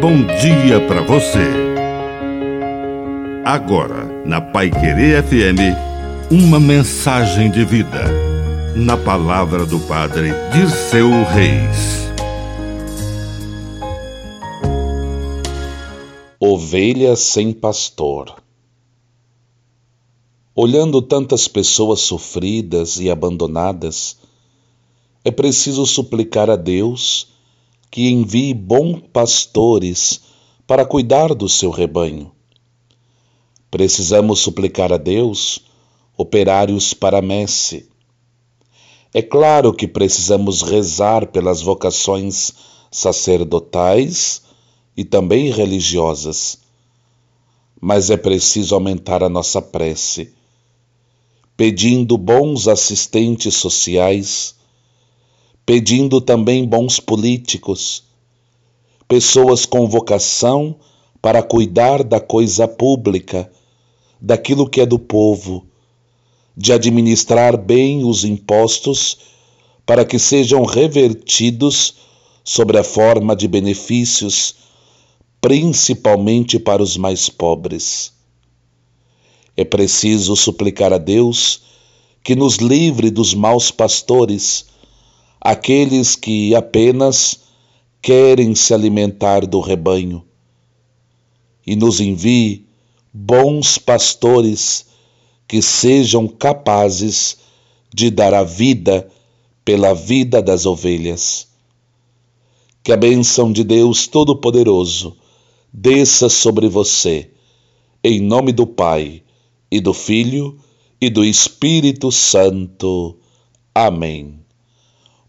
bom dia para você. Agora, na Pai Querer FM, uma mensagem de vida. Na palavra do Padre Dirceu Reis. Ovelha sem pastor. Olhando tantas pessoas sofridas e abandonadas, é preciso suplicar a Deus que envie bons pastores para cuidar do seu rebanho. Precisamos suplicar a Deus operários para messe. É claro que precisamos rezar pelas vocações sacerdotais e também religiosas, mas é preciso aumentar a nossa prece, pedindo bons assistentes sociais pedindo também bons políticos, pessoas com vocação para cuidar da coisa pública, daquilo que é do povo, de administrar bem os impostos para que sejam revertidos sobre a forma de benefícios, principalmente para os mais pobres. É preciso suplicar a Deus que nos livre dos maus pastores aqueles que apenas querem se alimentar do rebanho, e nos envie bons pastores que sejam capazes de dar a vida pela vida das ovelhas. Que a bênção de Deus Todo-Poderoso desça sobre você, em nome do Pai, e do Filho, e do Espírito Santo. Amém.